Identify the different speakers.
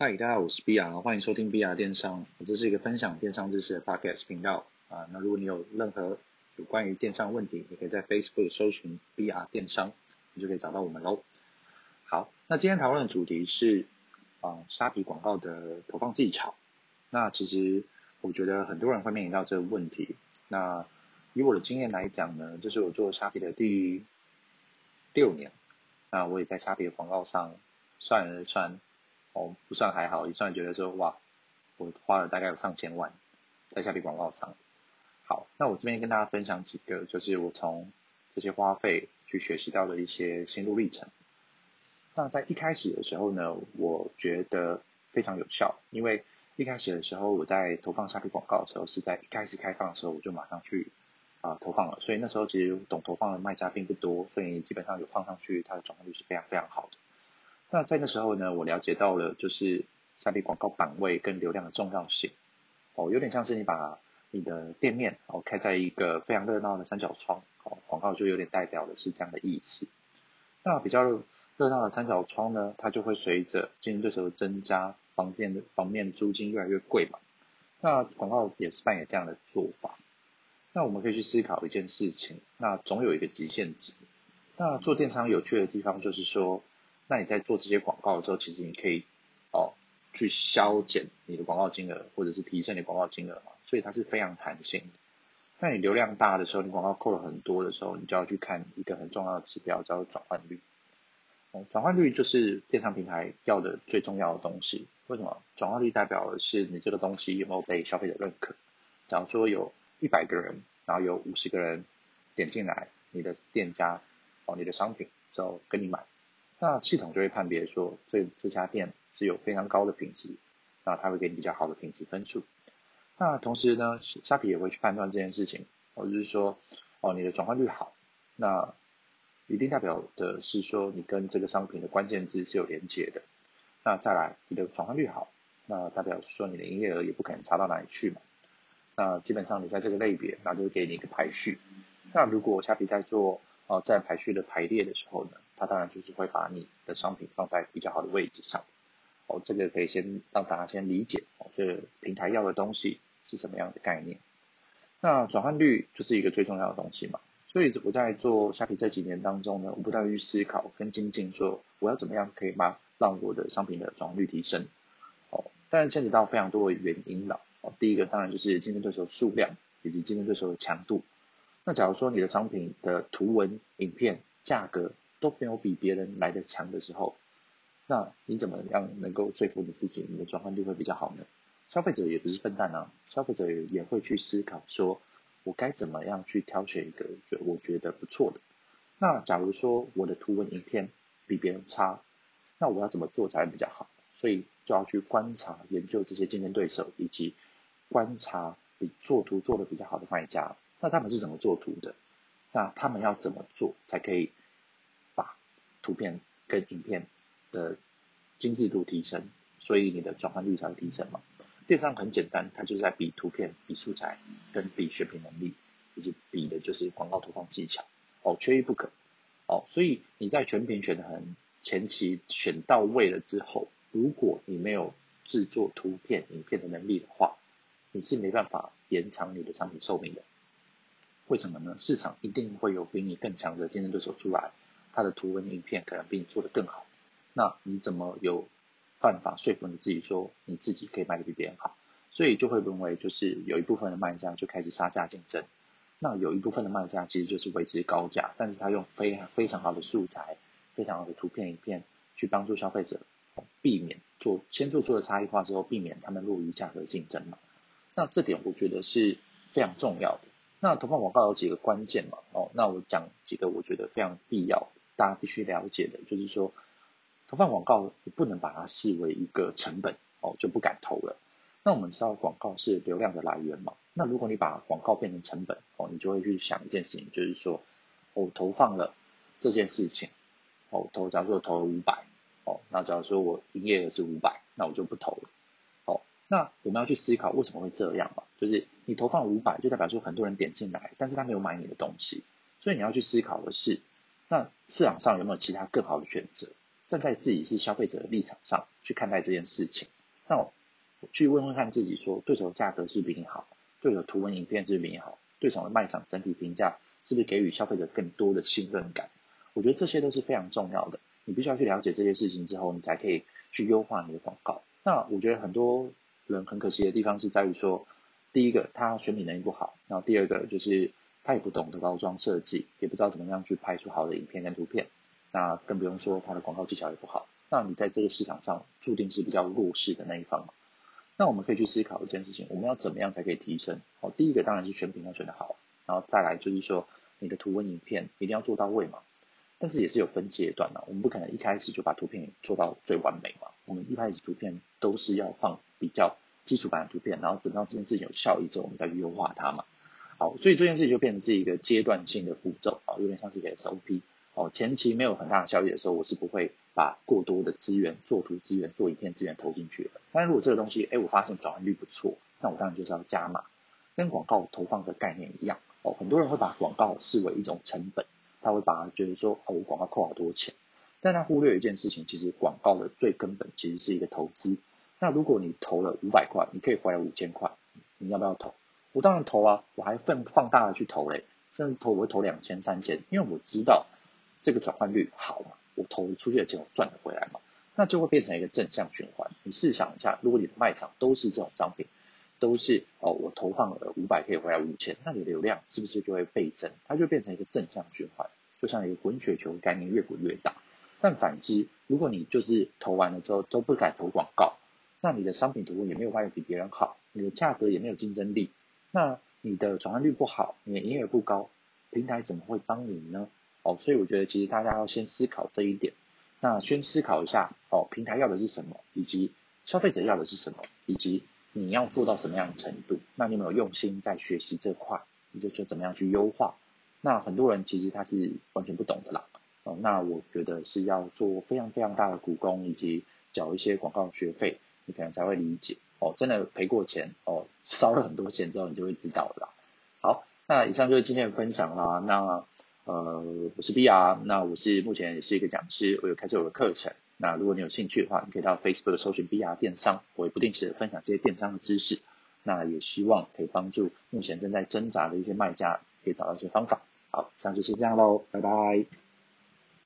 Speaker 1: 嗨，大家好，我是 BR，欢迎收听 BR 电商。我这是一个分享电商知识的 Podcast 频道啊。那如果你有任何有关于电商问题，你可以在 Facebook 搜寻 BR 电商，你就可以找到我们喽。好，那今天讨论的主题是啊，沙皮广告的投放技巧。那其实我觉得很多人会面临到这个问题。那以我的经验来讲呢，这是我做沙皮的第六年。那我也在沙皮的广告上算了算。哦，不算还好，也算觉得说哇，我花了大概有上千万在虾皮广告上。好，那我这边跟大家分享几个，就是我从这些花费去学习到的一些心路历程。那在一开始的时候呢，我觉得非常有效，因为一开始的时候我在投放虾皮广告的时候，是在一开始开放的时候我就马上去啊、投放了，所以那时候其实懂投放的卖家并不多，所以基本上有放上去，它的转化率是非常非常好的。那在那时候呢，我了解到了就是虾皮广告版位跟流量的重要性，哦，有点像是你把你的店面哦开在一个非常热闹的三角窗，哦，广告就有点代表的是这样的意思。那比较热闹的三角窗呢，它就会随着竞争对手的增加，房店的房面租金越来越贵嘛。那广告也是扮演这样的做法。那我们可以去思考一件事情，那总有一个极限值。那做电商有趣的地方就是说。那你在做这些广告的时候，其实你可以哦去削减你的广告金额，或者是提升你广告金额嘛，所以它是非常弹性的。那你流量大的时候，你广告扣了很多的时候，你就要去看一个很重要的指标，叫做转换率。哦，转换率就是电商平台要的最重要的东西。为什么？转换率代表的是你这个东西有没有被消费者认可。假如说有一百个人，然后有五十个人点进来你的店家哦，你的商品之后跟你买。那系统就会判别说，这这家店是有非常高的品质，那它会给你比较好的品质分数。那同时呢，虾皮也会去判断这件事情，或者是说，哦，你的转换率好，那一定代表的是说你跟这个商品的关键字是有连接的。那再来，你的转换率好，那代表说你的营业额也不可能差到哪里去嘛。那基本上你在这个类别，那就会给你一个排序。那如果虾皮在做哦在排序的排列的时候呢，它当然就是会把你的商品放在比较好的位置上，哦，这个可以先让大家先理解哦，这个平台要的东西是什么样的概念。那转换率就是一个最重要的东西嘛，所以我在做虾皮这几年当中呢，我不断去思考跟精进，说我要怎么样可以把让我的商品的转换率提升，哦，但牵扯到非常多的原因了，哦，第一个当然就是竞争对手数量以及竞争对手的强度。那假如说你的商品的图文、影片、价格，都没有比别人来得强的时候，那你怎么样能够说服你自己，你的转换率会比较好呢？消费者也不是笨蛋啊，消费者也会去思考说，我该怎么样去挑选一个就我觉得不错的。那假如说我的图文影片比别人差，那我要怎么做才会比较好？所以就要去观察、研究这些竞争对手，以及观察比做图做的比较好的卖家，那他们是怎么做图的？那他们要怎么做才可以？图片跟影片的精致度提升，所以你的转换率才会提升嘛。电商很简单，它就是在比图片、比素材跟比选品能力，以及比的就是广告投放技巧，哦，缺一不可，哦，所以你在全屏选的很前期选到位了之后，如果你没有制作图片、影片的能力的话，你是没办法延长你的商品寿命的。为什么呢？市场一定会有比你更强的竞争对手出来。他的图文影片可能比你做的更好，那你怎么有办法说服你自己说你自己可以卖得比别人好？所以就会沦为就是有一部分的卖家就开始杀价竞争，那有一部分的卖家其实就是维持高价，但是他用非常非常好的素材、非常好的图片影片去帮助消费者避免做先做出了差异化之后，避免他们落于价格竞争嘛。那这点我觉得是非常重要的。那投放广告有几个关键嘛？哦，那我讲几个我觉得非常必要。大家必须了解的，就是说，投放广告你不能把它视为一个成本哦，就不敢投了。那我们知道广告是流量的来源嘛？那如果你把广告变成成本哦，你就会去想一件事情，就是说，我投放了这件事情，哦，投假如说我投了五百，哦，那假如说我营业额是五百，那我就不投了。哦，那我们要去思考为什么会这样嘛？就是你投放五百，就代表说很多人点进来，但是他没有买你的东西，所以你要去思考的是。那市场上有没有其他更好的选择？
Speaker 2: 站在自己是消费者的立场上去看待这件事情。那我去问问看自己说，对手的价格是比你好？对手图文影片是比你好？对手的卖场整体评价是不是给予消费者更多的信任感？我觉得这些都是非常重要的。你必须要去了解这些事情之后，你才可以去优化你的广告。那我觉得很多人很可惜的地方是在于说，第一个他选品能力不好，然后第二个就是他也不懂得包装设计，也不知道怎么样去拍出好的影片跟图片。那更不用说他的广告技巧也不好。那你在这个市场上注定是比较弱势的那一方嘛。那我们可以去思考一件事情，我们要怎么样才可以提升？哦，第一个当然是选品要选得好，然后再来就是说你的图文影片一定要做到位嘛。但是也是有分阶段的，我们不可能一开始就把图片做到最完美嘛。我们一开始图片都是要放比较基础版的图片，然后等到这件事情有效益之后，我们再去优化它嘛。好，所以这件事情就变成是一个阶段性的步骤啊，有点像是一个 SOP。哦，前期没有很大的效益的时候，我是不会把过多的资源、做图资源、做影片资源投进去的。但如果这个东西，哎，我发现转换率不错，那我当然就是要加码，跟广告投放的概念一样。哦，很多人会把广告视为一种成本。他会把它觉得说，哦，我广告扣好多钱，但他忽略一件事情，其实广告的最根本其实是一个投资。那如果你投了五百块，你可以回来五千块，你要不要投？我当然投啊，我还放放大了去投嘞，甚至投我会投两千、三千，因为我知道这个转换率好嘛，我投出去的钱我赚得回来嘛，那就会变成一个正向循环。你试想一下，如果你的卖场都是这种商品。都是哦，我投放了五百可以回来五千，那你的流量是不是就会倍增？它就变成一个正向循环，就像一个滚雪球概念，越滚越大。但反之，如果你就是投完了之后都不敢投广告，那你的商品图文也没有卖的比别人好，你的价格也没有竞争力，那你的转换率不好，你的营业额不高，平台怎么会帮你呢？哦，所以我觉得其实大家要先思考这一点，那先思考一下哦，平台要的是什么，以及消费者要的是什么，以及。你要做到什么样的程度？那你有没有用心在学习这块？你就说怎么样去优化？那很多人其实他是完全不懂的啦。哦，那我觉得是要做非常非常大的苦功，以及缴一些广告学费，你可能才会理解。哦，真的赔过钱，哦，烧了很多钱之后，你就会知道了。好，那以上就是今天的分享啦。那呃，我是 BR，那我是目前也是一个讲师，我有开设我的课程。那如果你有兴趣的话，你可以到 Facebook 搜寻 BR 电商，我会不定时的分享这些电商的知识。那也希望可以帮助目前正在挣扎的一些卖家，可以找到一些方法。好，以上就先这样喽，拜拜。